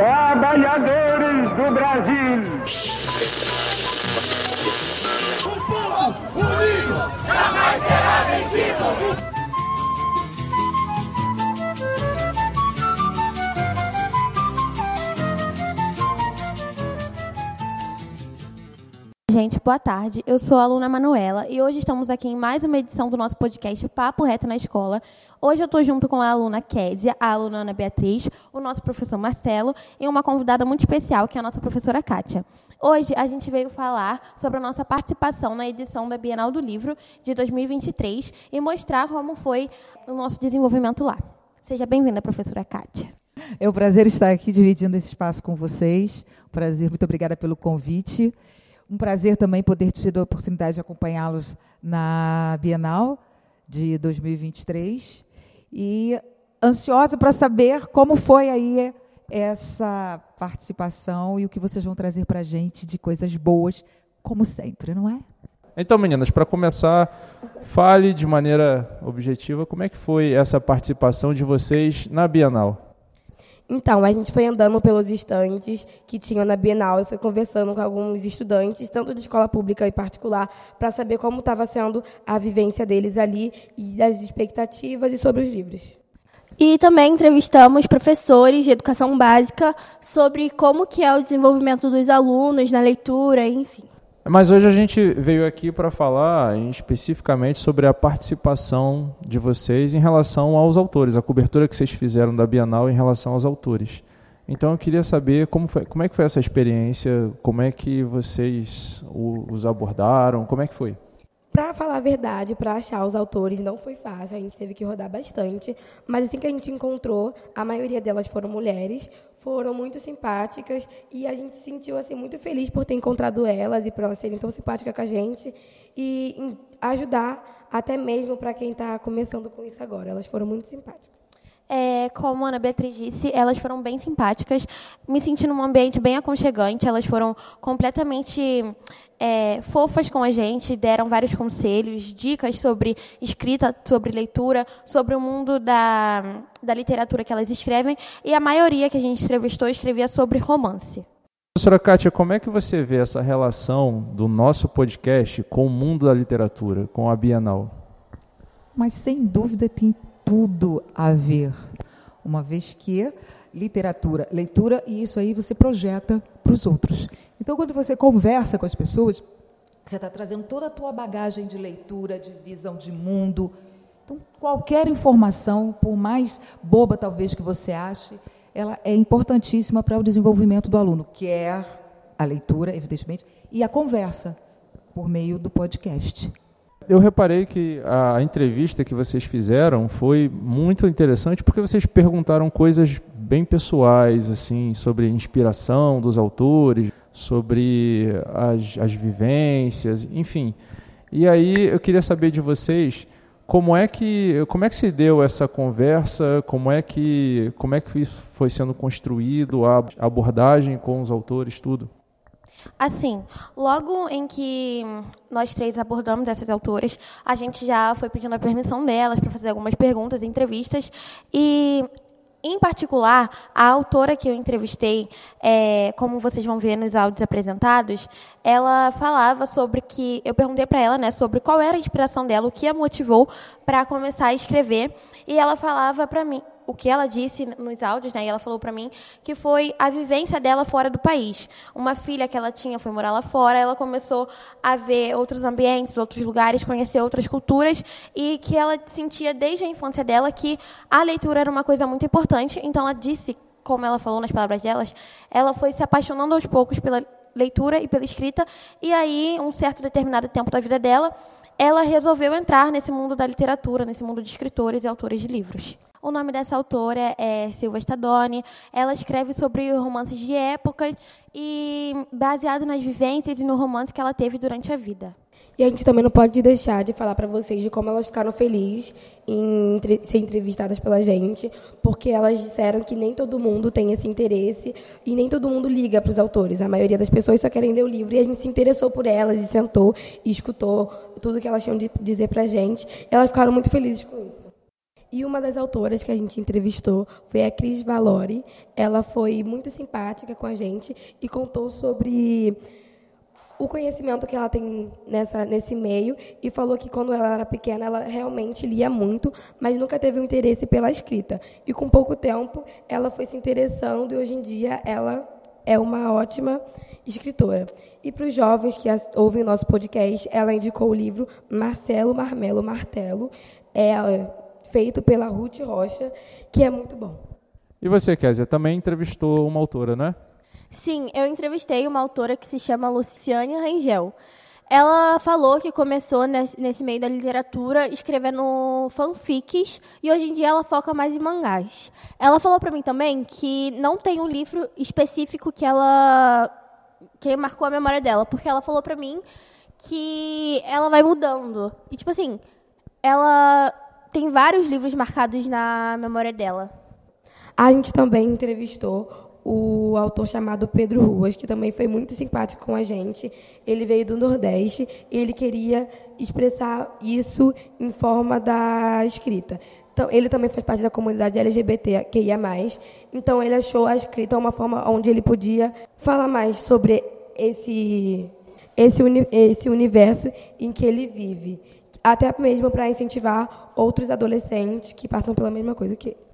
trabalhadores do Brasil. O povo unido jamais será vencido. Gente, boa tarde. Eu sou a aluna Manuela e hoje estamos aqui em mais uma edição do nosso podcast Papo Reto na Escola. Hoje eu estou junto com a aluna Kézia, a aluna Ana Beatriz, o nosso professor Marcelo e uma convidada muito especial, que é a nossa professora Kátia. Hoje a gente veio falar sobre a nossa participação na edição da Bienal do Livro de 2023 e mostrar como foi o nosso desenvolvimento lá. Seja bem-vinda, professora Kátia. É um prazer estar aqui dividindo esse espaço com vocês. prazer, muito obrigada pelo convite. Um prazer também poder ter a oportunidade de acompanhá-los na Bienal de 2023 e ansiosa para saber como foi aí essa participação e o que vocês vão trazer para a gente de coisas boas, como sempre, não é? Então, meninas, para começar, fale de maneira objetiva como é que foi essa participação de vocês na Bienal. Então, a gente foi andando pelos estantes que tinham na Bienal e foi conversando com alguns estudantes, tanto de escola pública e particular, para saber como estava sendo a vivência deles ali e as expectativas e sobre os livros. E também entrevistamos professores de educação básica sobre como que é o desenvolvimento dos alunos na leitura, enfim. Mas hoje a gente veio aqui para falar especificamente sobre a participação de vocês em relação aos autores, a cobertura que vocês fizeram da Bienal em relação aos autores. Então eu queria saber como, foi, como é que foi essa experiência, como é que vocês os abordaram, como é que foi? Para falar a verdade, para achar os autores não foi fácil, a gente teve que rodar bastante, mas assim que a gente encontrou, a maioria delas foram mulheres, foram muito simpáticas e a gente se sentiu assim muito feliz por ter encontrado elas e por elas serem tão simpáticas com a gente e ajudar até mesmo para quem está começando com isso agora. Elas foram muito simpáticas. É, como a Ana Beatriz disse, elas foram bem simpáticas, me senti num ambiente bem aconchegante, elas foram completamente é, fofas com a gente, deram vários conselhos, dicas sobre escrita, sobre leitura, sobre o mundo da, da literatura que elas escrevem, e a maioria que a gente entrevistou escrevia sobre romance. Professora Kátia, como é que você vê essa relação do nosso podcast com o mundo da literatura, com a Bienal? Mas sem dúvida tem tudo a ver, uma vez que literatura, leitura, e isso aí você projeta para os outros. Então, quando você conversa com as pessoas, você está trazendo toda a tua bagagem de leitura, de visão de mundo. Então, qualquer informação, por mais boba talvez que você ache, ela é importantíssima para o desenvolvimento do aluno, quer a leitura, evidentemente, e a conversa por meio do podcast. Eu reparei que a entrevista que vocês fizeram foi muito interessante porque vocês perguntaram coisas bem pessoais, assim, sobre inspiração dos autores, sobre as, as vivências, enfim. E aí eu queria saber de vocês como é que como é que se deu essa conversa, como é que como é que foi sendo construído a abordagem com os autores, tudo. Assim, logo em que nós três abordamos essas autoras, a gente já foi pedindo a permissão delas para fazer algumas perguntas, entrevistas, e em particular, a autora que eu entrevistei, é, como vocês vão ver nos áudios apresentados, ela falava sobre que eu perguntei para ela, né, sobre qual era a inspiração dela, o que a motivou para começar a escrever, e ela falava para mim, o que ela disse nos áudios, né? E ela falou para mim que foi a vivência dela fora do país. Uma filha que ela tinha foi morar lá fora, ela começou a ver outros ambientes, outros lugares, conhecer outras culturas e que ela sentia desde a infância dela que a leitura era uma coisa muito importante. Então ela disse, como ela falou nas palavras delas, ela foi se apaixonando aos poucos pela leitura e pela escrita e aí um certo determinado tempo da vida dela, ela resolveu entrar nesse mundo da literatura, nesse mundo de escritores e autores de livros. O nome dessa autora é Silva Stadoni. Ela escreve sobre romances de época e baseado nas vivências e no romance que ela teve durante a vida. E a gente também não pode deixar de falar para vocês de como elas ficaram felizes em ser entrevistadas pela gente, porque elas disseram que nem todo mundo tem esse interesse e nem todo mundo liga para os autores. A maioria das pessoas só querem ler o livro e a gente se interessou por elas e sentou e escutou tudo que elas tinham de dizer para a gente. Elas ficaram muito felizes com isso. E uma das autoras que a gente entrevistou foi a Cris Valori. Ela foi muito simpática com a gente e contou sobre o conhecimento que ela tem nessa, nesse meio e falou que quando ela era pequena ela realmente lia muito, mas nunca teve um interesse pela escrita. E com pouco tempo ela foi se interessando e hoje em dia ela é uma ótima escritora. E para os jovens que ouvem nosso podcast, ela indicou o livro Marcelo Marmelo Martelo, é feito pela Ruth Rocha, que é muito bom. E você, Kézia, também entrevistou uma autora, né? Sim, eu entrevistei uma autora que se chama Luciane Rangel. Ela falou que começou nesse, meio da literatura escrevendo fanfics e hoje em dia ela foca mais em mangás. Ela falou para mim também que não tem um livro específico que ela que marcou a memória dela, porque ela falou para mim que ela vai mudando. E tipo assim, ela tem vários livros marcados na memória dela. A gente também entrevistou o autor chamado Pedro Ruas, que também foi muito simpático com a gente. Ele veio do Nordeste e ele queria expressar isso em forma da escrita. Então, ele também faz parte da comunidade LGBT que ia mais. Então, ele achou a escrita uma forma onde ele podia falar mais sobre esse esse, esse universo em que ele vive, até mesmo para incentivar outros adolescentes que passam pela mesma coisa que ele.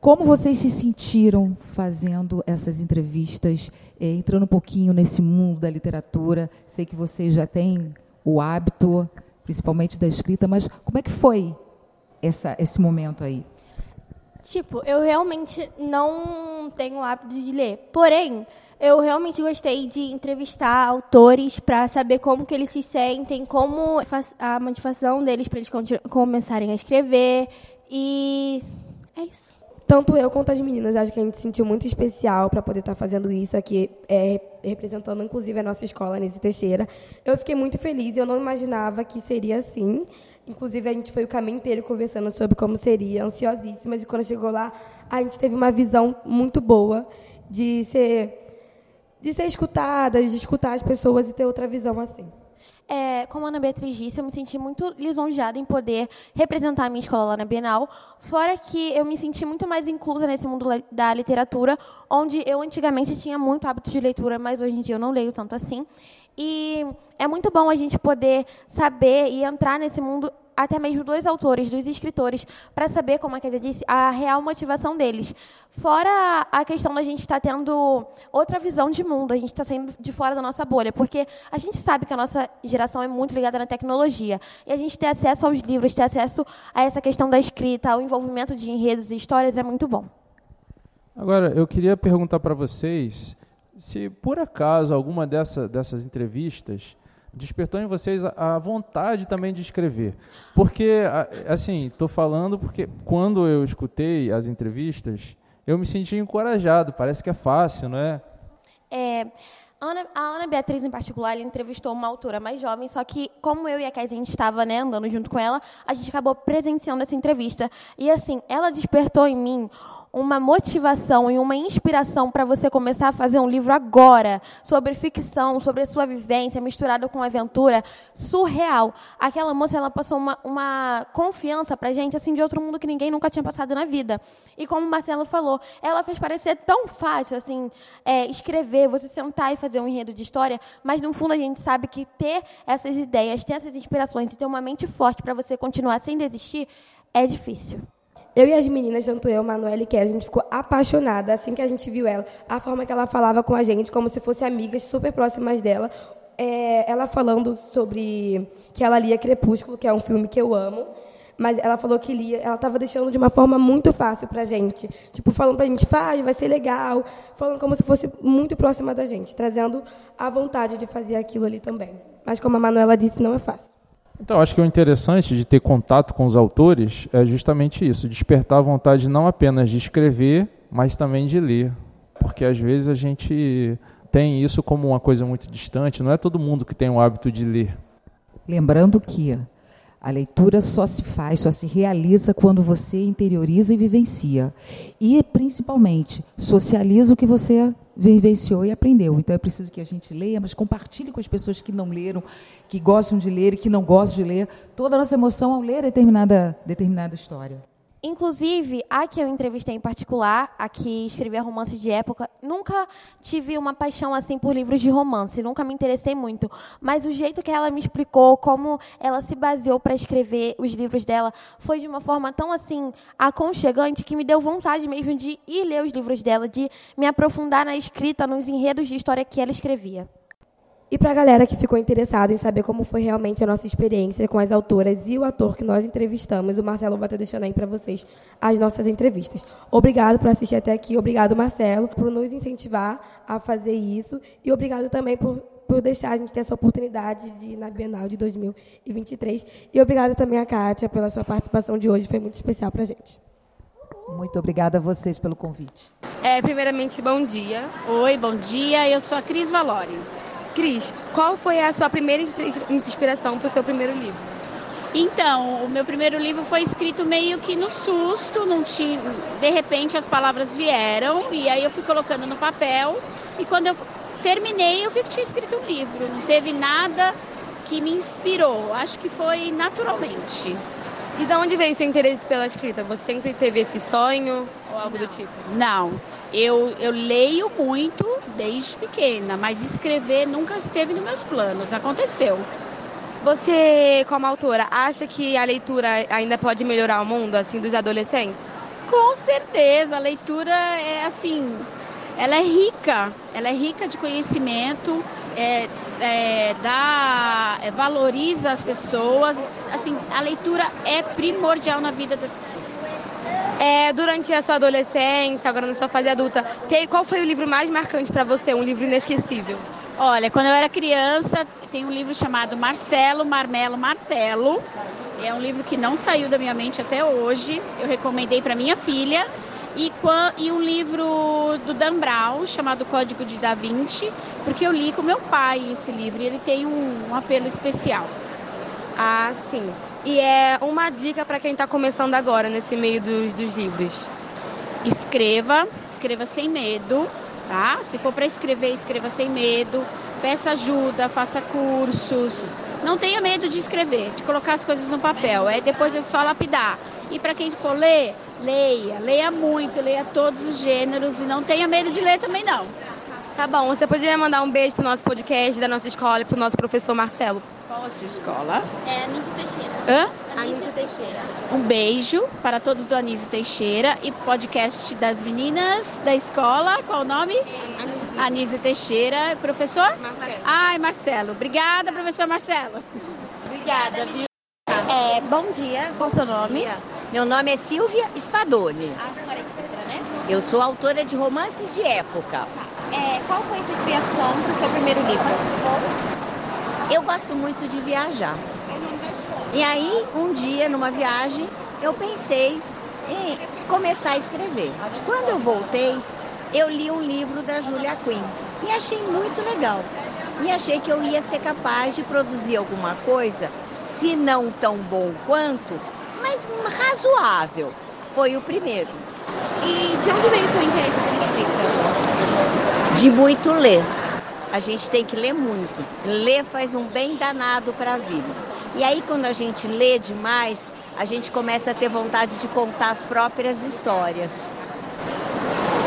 Como vocês se sentiram fazendo essas entrevistas, é, entrando um pouquinho nesse mundo da literatura? Sei que vocês já têm o hábito, principalmente da escrita, mas como é que foi essa, esse momento aí? Tipo, eu realmente não tenho o hábito de ler. Porém, eu realmente gostei de entrevistar autores para saber como que eles se sentem, como a motivação deles para eles começarem a escrever. E é isso. Tanto eu quanto as meninas, acho que a gente se sentiu muito especial para poder estar tá fazendo isso aqui, é, representando inclusive a nossa escola, Nise Teixeira. Eu fiquei muito feliz, eu não imaginava que seria assim. Inclusive, a gente foi o caminho inteiro conversando sobre como seria, ansiosíssimas, e quando chegou lá, a gente teve uma visão muito boa de ser, de ser escutada, de escutar as pessoas e ter outra visão assim é, como a Ana Beatriz disse, eu me senti muito lisonjeada em poder representar a minha escola lá na Bienal. Fora que eu me senti muito mais inclusa nesse mundo da literatura, onde eu antigamente tinha muito hábito de leitura, mas hoje em dia eu não leio tanto assim. E é muito bom a gente poder saber e entrar nesse mundo até mesmo dos autores, dos escritores, para saber, como a Kézia disse, a real motivação deles. Fora a questão da gente estar tá tendo outra visão de mundo, a gente está saindo de fora da nossa bolha, porque a gente sabe que a nossa geração é muito ligada na tecnologia. E a gente ter acesso aos livros, ter acesso a essa questão da escrita, ao envolvimento de enredos e histórias é muito bom. Agora, eu queria perguntar para vocês se, por acaso, alguma dessa, dessas entrevistas despertou em vocês a, vontade também de escrever. Porque, assim, estou falando porque quando eu escutei as entrevistas, eu me senti encorajado. Parece que é fácil, não é? É. Ana, a Ana Beatriz, em particular, ela entrevistou uma autora mais jovem, só que, como eu e a Kézia, a gente estava né, andando junto com ela, a gente acabou presenciando essa entrevista. E, assim, ela despertou em mim uma motivação e uma inspiração para você começar a fazer um livro agora sobre ficção, sobre a sua vivência misturada com aventura surreal. Aquela moça ela passou uma, uma confiança para gente assim de outro mundo que ninguém nunca tinha passado na vida. E como o Marcelo falou, ela fez parecer tão fácil assim é, escrever, você sentar e fazer um enredo de história, mas no fundo a gente sabe que ter essas ideias, ter essas inspirações e ter uma mente forte para você continuar sem desistir é difícil. Eu e as meninas, tanto eu, Manuela e Kézia, a gente ficou apaixonada assim que a gente viu ela. A forma que ela falava com a gente, como se fossem amigas super próximas dela. É, ela falando sobre que ela lia Crepúsculo, que é um filme que eu amo. Mas ela falou que lia, ela estava deixando de uma forma muito fácil para a gente. Tipo, falando para a gente, faz, vai ser legal. Falando como se fosse muito próxima da gente, trazendo a vontade de fazer aquilo ali também. Mas como a Manuela disse, não é fácil. Então, acho que o interessante de ter contato com os autores é justamente isso, despertar a vontade não apenas de escrever, mas também de ler. Porque às vezes a gente tem isso como uma coisa muito distante, não é todo mundo que tem o hábito de ler. Lembrando que a leitura só se faz, só se realiza quando você interioriza e vivencia. E, principalmente, socializa o que você vivenciou e aprendeu. Então é preciso que a gente leia, mas compartilhe com as pessoas que não leram, que gostam de ler e que não gostam de ler, toda a nossa emoção ao ler determinada, determinada história. Inclusive, a que eu entrevistei em particular, a que escrevia romances de época, nunca tive uma paixão assim por livros de romance, nunca me interessei muito. Mas o jeito que ela me explicou, como ela se baseou para escrever os livros dela, foi de uma forma tão assim aconchegante que me deu vontade mesmo de ir ler os livros dela, de me aprofundar na escrita, nos enredos de história que ela escrevia. E para a galera que ficou interessada em saber como foi realmente a nossa experiência com as autoras e o ator que nós entrevistamos, o Marcelo vai estar deixando aí para vocês as nossas entrevistas. Obrigado por assistir até aqui, obrigado Marcelo por nos incentivar a fazer isso e obrigado também por, por deixar a gente ter essa oportunidade de ir na Bienal de 2023 e obrigado também a Kátia pela sua participação de hoje, foi muito especial para a gente. Muito obrigada a vocês pelo convite. É, primeiramente, bom dia. Oi, bom dia. Eu sou a Cris Valori. Cris, qual foi a sua primeira inspiração para o seu primeiro livro? Então, o meu primeiro livro foi escrito meio que no susto, não tinha, de repente as palavras vieram e aí eu fui colocando no papel e quando eu terminei eu vi que tinha escrito um livro, não teve nada que me inspirou, acho que foi naturalmente. E de onde veio seu interesse pela escrita? Você sempre teve esse sonho ou algo não, do tipo? Não, eu, eu leio muito desde pequena, mas escrever nunca esteve nos meus planos. Aconteceu. Você, como autora, acha que a leitura ainda pode melhorar o mundo, assim, dos adolescentes? Com certeza, a leitura é assim, ela é rica, ela é rica de conhecimento, é, é, dá, é, valoriza as pessoas. Assim, a leitura é primordial na vida das pessoas. É, durante a sua adolescência, agora na sua fase adulta, qual foi o livro mais marcante para você, um livro inesquecível? Olha, quando eu era criança, tem um livro chamado Marcelo, Marmelo, Martelo. É um livro que não saiu da minha mente até hoje. Eu recomendei para minha filha. E, e, um livro do Dan Brown chamado Código de Da Vinci, porque eu li com meu pai esse livro e ele tem um, um apelo especial. Ah, sim. E é uma dica para quem está começando agora nesse meio dos, dos livros. Escreva, escreva sem medo, tá? Se for para escrever, escreva sem medo. Peça ajuda, faça cursos. Não tenha medo de escrever, de colocar as coisas no papel. É depois é só lapidar. E para quem for ler, leia, leia muito, leia todos os gêneros e não tenha medo de ler também não. Tá bom, você poderia mandar um beijo pro nosso podcast da nossa escola e pro nosso professor Marcelo? Qual a sua escola? É Anísio Teixeira. Hã? Anísio Teixeira. Um beijo para todos do Anísio Teixeira e podcast das meninas da escola. Qual o nome? Anísio. Anísio Teixeira. Professor? Marcelo. Ai, Marcelo. Obrigada, professor Marcelo. Obrigada, viu? É, bom dia. Qual o seu nome? Meu nome é Silvia Spadoni. A senhora é de Pedra, né? Eu sou autora de romances de época. É, qual foi a sua inspiração para o seu primeiro livro? Eu gosto muito de viajar. E aí, um dia, numa viagem, eu pensei em começar a escrever. Quando eu voltei, eu li um livro da Julia Quinn e achei muito legal. E achei que eu ia ser capaz de produzir alguma coisa, se não tão bom quanto, mas razoável. Foi o primeiro. E de onde veio o seu interesse por escrita? De muito ler a gente tem que ler muito. Ler faz um bem danado para a vida. E aí, quando a gente lê demais, a gente começa a ter vontade de contar as próprias histórias.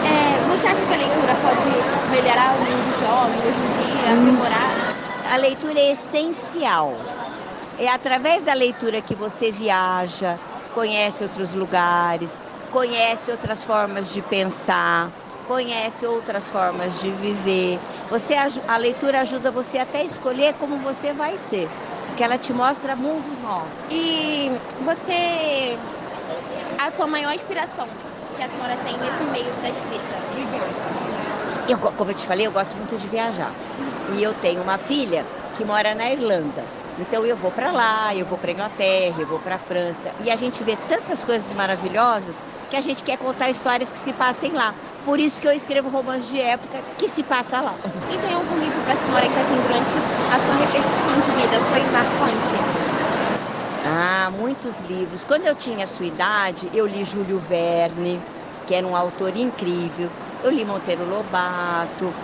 É, você acha que a leitura pode melhorar o mundo jovem hoje em dia, aprimorar? A leitura é essencial. É através da leitura que você viaja, conhece outros lugares, conhece outras formas de pensar, conhece outras formas de viver. Você a leitura ajuda você até a escolher como você vai ser, que ela te mostra mundos novos. E você a sua maior inspiração que a senhora tem nesse meio da escrita? Eu, como eu te falei, eu gosto muito de viajar. E eu tenho uma filha que mora na Irlanda. Então eu vou para lá, eu vou para Inglaterra, eu vou para França e a gente vê tantas coisas maravilhosas que a gente quer contar histórias que se passem lá. Por isso que eu escrevo romances de época que se passa lá. E tem algum livro para a senhora que assim, durante a sua repercussão de vida foi marcante? Ah, muitos livros. Quando eu tinha a sua idade, eu li Júlio Verne, que era um autor incrível. Eu li Monteiro Lobato.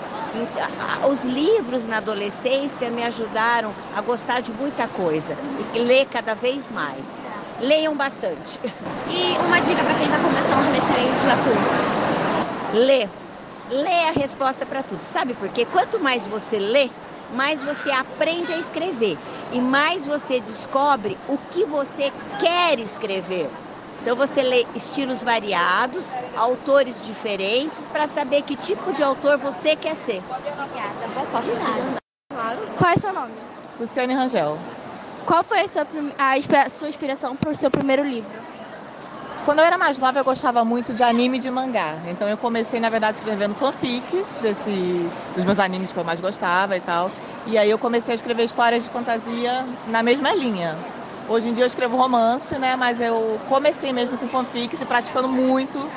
Os livros na adolescência me ajudaram a gostar de muita coisa e ler cada vez mais. leiam bastante. E uma dica para quem está começando nesse meio de apuntes? Lê. Lê a resposta para tudo. Sabe por quê? Quanto mais você lê, mais você aprende a escrever e mais você descobre o que você quer escrever. Então você lê estilos variados, autores diferentes, para saber que tipo de autor você quer ser. Obrigada, boa sorte. Claro. Qual é seu nome? Luciane Rangel. Qual foi a sua, a sua inspiração para o seu primeiro livro? Quando eu era mais nova, eu gostava muito de anime e de mangá. Então eu comecei, na verdade, escrevendo fanfics desse, dos meus animes que eu mais gostava e tal. E aí eu comecei a escrever histórias de fantasia na mesma linha. Hoje em dia eu escrevo romance, né? Mas eu comecei mesmo com fanfics e praticando muito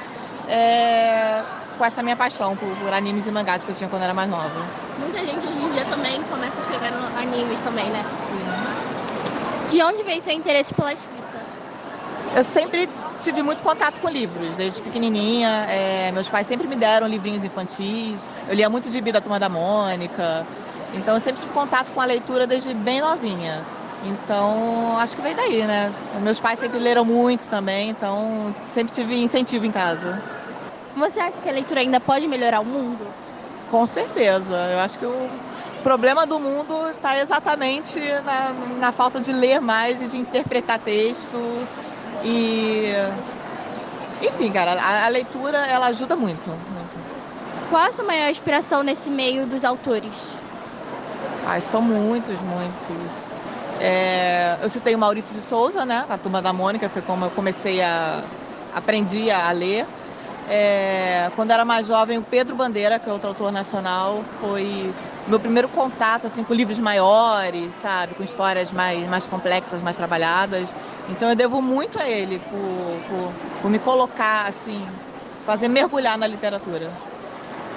é, com essa minha paixão por, por, animes e mangás que eu tinha quando era mais nova. Muita gente hoje em dia também começa a escrever animes também, né? Sim. De onde veio seu interesse pela escrita? Eu sempre tive muito contato com livros, desde pequenininha. É, meus pais sempre me deram livrinhos infantis. Eu lia muito de Vida Turma da Mônica. Então eu sempre tive contato com a leitura desde bem novinha. Então acho que veio daí, né? Meus pais sempre leram muito também, então sempre tive incentivo em casa. Você acha que a leitura ainda pode melhorar o mundo? Com certeza. Eu acho que o problema do mundo está exatamente na, na falta de ler mais e de interpretar texto e enfim, cara, a, a, leitura ela ajuda muito, muito. Qual a sua maior inspiração nesse meio dos autores? Ai, são muitos, muitos. É, eu citei o Maurício de Souza, né? A Turma da Mônica, foi como eu comecei a... aprendi a ler. É, quando era mais jovem, o Pedro Bandeira, que é outro autor nacional, foi meu primeiro contato assim com livros maiores, sabe, com histórias mais, mais complexas, mais trabalhadas. Então eu devo muito a ele por, por, por me colocar assim, fazer mergulhar na literatura.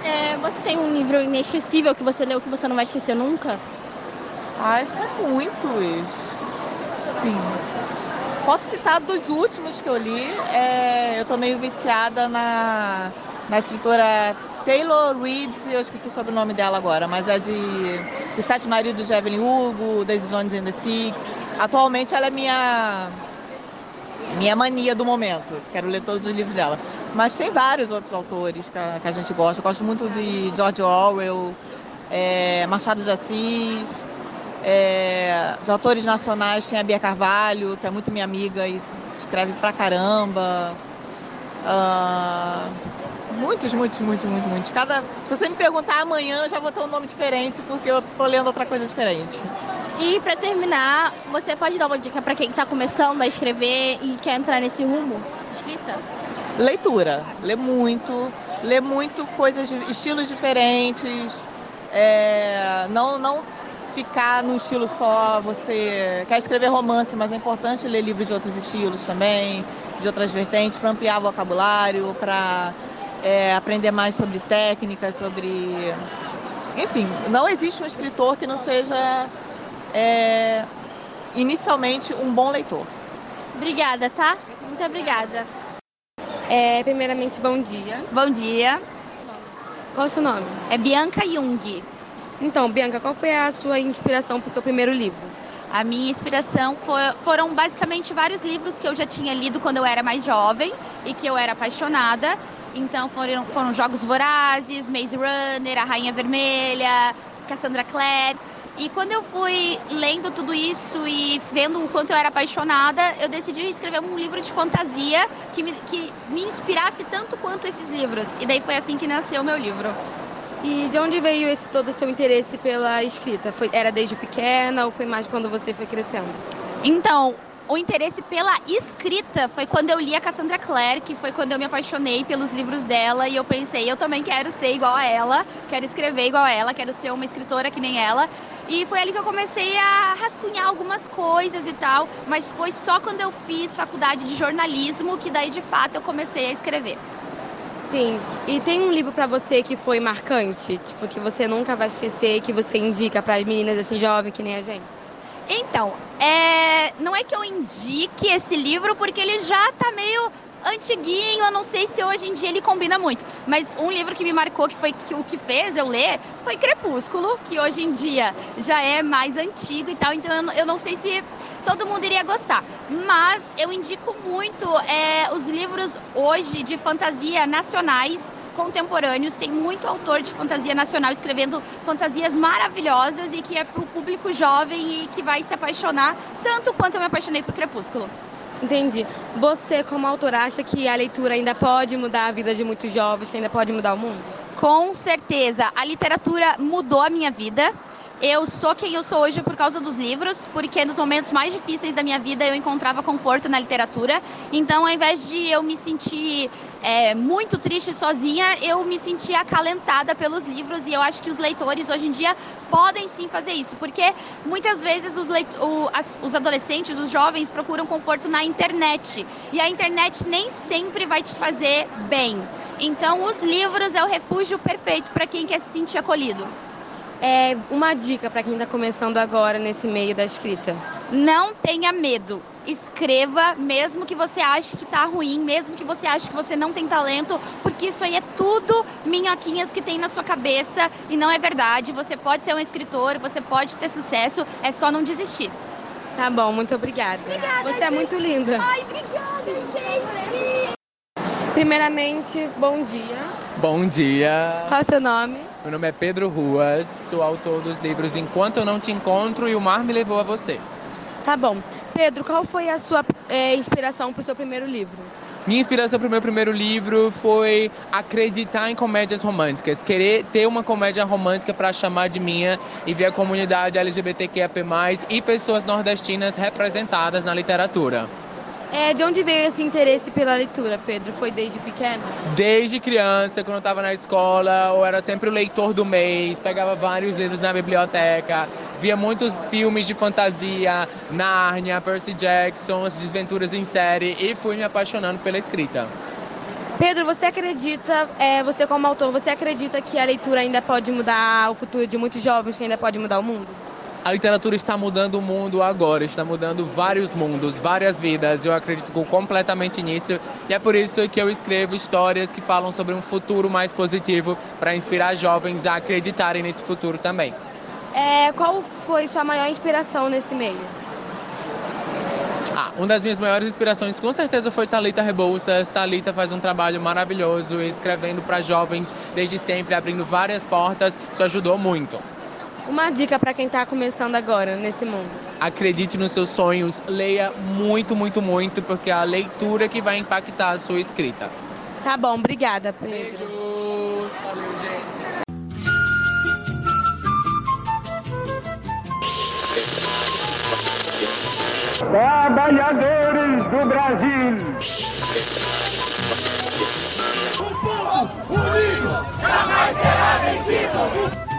É, você tem um livro inesquecível que você leu que você não vai esquecer nunca? Ah, são muitos. Sim. Posso citar dos últimos que eu li. É, eu estou meio viciada na, na escritora Taylor Reid, eu esqueci o sobrenome dela agora, mas é de Os Sete Maridos de Evelyn Hugo, Daisy Jones and the Six. Atualmente ela é minha minha mania do momento. Quero ler todos os livros dela. Mas tem vários outros autores que a, que a gente gosta. Eu gosto muito de George Orwell, é, Machado de Assis. É, de autores nacionais tem a Bia Carvalho, que é muito minha amiga e escreve pra caramba. Uh, muitos, muitos, muitos, muitos, muitos. Cada, se você me perguntar amanhã, eu já vou ter um nome diferente, porque eu tô lendo outra coisa diferente. E para terminar, você pode dar uma dica para quem está começando a escrever e quer entrar nesse rumo? Escrita? Leitura. Lê muito. Lê muito coisas, de estilos diferentes. É, não, não ficar num estilo só. Você quer escrever romance, mas é importante ler livros de outros estilos também, de outras vertentes, para ampliar o vocabulário, para é, aprender mais sobre técnicas, sobre. Enfim, não existe um escritor que não seja é, inicialmente um bom leitor. Obrigada, tá? Muito obrigada. É, primeiramente, bom dia. Bom dia. Qual é o seu nome? É Bianca Jung. Então, Bianca, qual foi a sua inspiração para o seu primeiro livro? A minha inspiração foi, foram basicamente vários livros que eu já tinha lido quando eu era mais jovem e que eu era apaixonada. Então foram, foram Jogos Vorazes, Maze Runner, A Rainha Vermelha, Cassandra Clare. E quando eu fui lendo tudo isso e vendo o quanto eu era apaixonada, eu decidi escrever um livro de fantasia que me, que me inspirasse tanto quanto esses livros. E daí foi assim que nasceu o meu livro. E de onde veio esse todo o seu interesse pela escrita? Foi, era desde pequena ou foi mais quando você foi crescendo? Então, o interesse pela escrita foi quando eu li a Cassandra Clare, foi quando eu me apaixonei pelos livros dela e eu pensei, eu também quero ser igual a ela, quero escrever igual a ela, quero ser uma escritora que nem ela. E foi ali que eu comecei a rascunhar algumas coisas e tal, mas foi só quando eu fiz faculdade de jornalismo que daí de fato eu comecei a escrever. Sim. E tem um livro para você que foi marcante, tipo que você nunca vai esquecer, que você indica para as meninas assim jovens que nem a gente? Então, é, não é que eu indique esse livro porque ele já está meio antiguinho, eu não sei se hoje em dia ele combina muito. Mas um livro que me marcou, que foi o que fez eu ler, foi Crepúsculo, que hoje em dia já é mais antigo e tal, então eu, eu não sei se todo mundo iria gostar. Mas eu indico muito é, os livros hoje de fantasia nacionais contemporâneos. Tem muito autor de fantasia nacional escrevendo fantasias maravilhosas e que é para o público jovem e que vai se apaixonar tanto quanto eu me apaixonei por Crepúsculo. Entendi. Você, como autor, acha que a leitura ainda pode mudar a vida de muitos jovens, que ainda pode mudar o mundo? Com certeza. A literatura mudou a minha vida. Eu sou quem eu sou hoje por causa dos livros, porque nos momentos mais difíceis da minha vida eu encontrava conforto na literatura. Então, ao invés de eu me sentir é, muito triste sozinha, eu me sentia acalentada pelos livros e eu acho que os leitores hoje em dia podem sim fazer isso, porque muitas vezes os, leit o, as, os adolescentes, os jovens procuram conforto na internet e a internet nem sempre vai te fazer bem. Então, os livros é o refúgio perfeito para quem quer se sentir acolhido. É uma dica para quem está começando agora nesse meio da escrita. Não tenha medo. Escreva, mesmo que você ache que está ruim, mesmo que você ache que você não tem talento, porque isso aí é tudo minhoquinhas que tem na sua cabeça e não é verdade. Você pode ser um escritor, você pode ter sucesso, é só não desistir. Tá bom, muito obrigada. obrigada você gente. é muito linda. Ai, obrigada, gente. Primeiramente, bom dia. Bom dia. Qual é o seu nome? Meu nome é Pedro Ruas, sou autor dos livros Enquanto Eu Não Te Encontro e O Mar Me Levou a Você. Tá bom. Pedro, qual foi a sua é, inspiração para o seu primeiro livro? Minha inspiração para o meu primeiro livro foi acreditar em comédias românticas, querer ter uma comédia romântica para chamar de minha e ver a comunidade LGBTQIAP+, e pessoas nordestinas representadas na literatura. É, de onde veio esse interesse pela leitura, Pedro? Foi desde pequeno? Desde criança, quando eu estava na escola, eu era sempre o leitor do mês, pegava vários livros na biblioteca, via muitos filmes de fantasia, Narnia, Percy Jackson, as desventuras em série e fui me apaixonando pela escrita. Pedro, você acredita, é, você como autor, você acredita que a leitura ainda pode mudar o futuro de muitos jovens, que ainda pode mudar o mundo? A literatura está mudando o mundo agora, está mudando vários mundos, várias vidas. Eu acredito completamente nisso e é por isso que eu escrevo histórias que falam sobre um futuro mais positivo para inspirar jovens a acreditarem nesse futuro também. É, qual foi sua maior inspiração nesse meio? Ah, uma das minhas maiores inspirações com certeza foi Talita Rebouças. Talita faz um trabalho maravilhoso escrevendo para jovens desde sempre, abrindo várias portas. Isso ajudou muito uma dica para quem está começando agora nesse mundo? Acredite nos seus sonhos, leia muito, muito, muito, porque é a leitura que vai impactar a sua escrita. Tá bom, obrigada, Pedro. Beijo. Valeu, gente. Trabalhadores do Brasil! O povo unido jamais será vencido!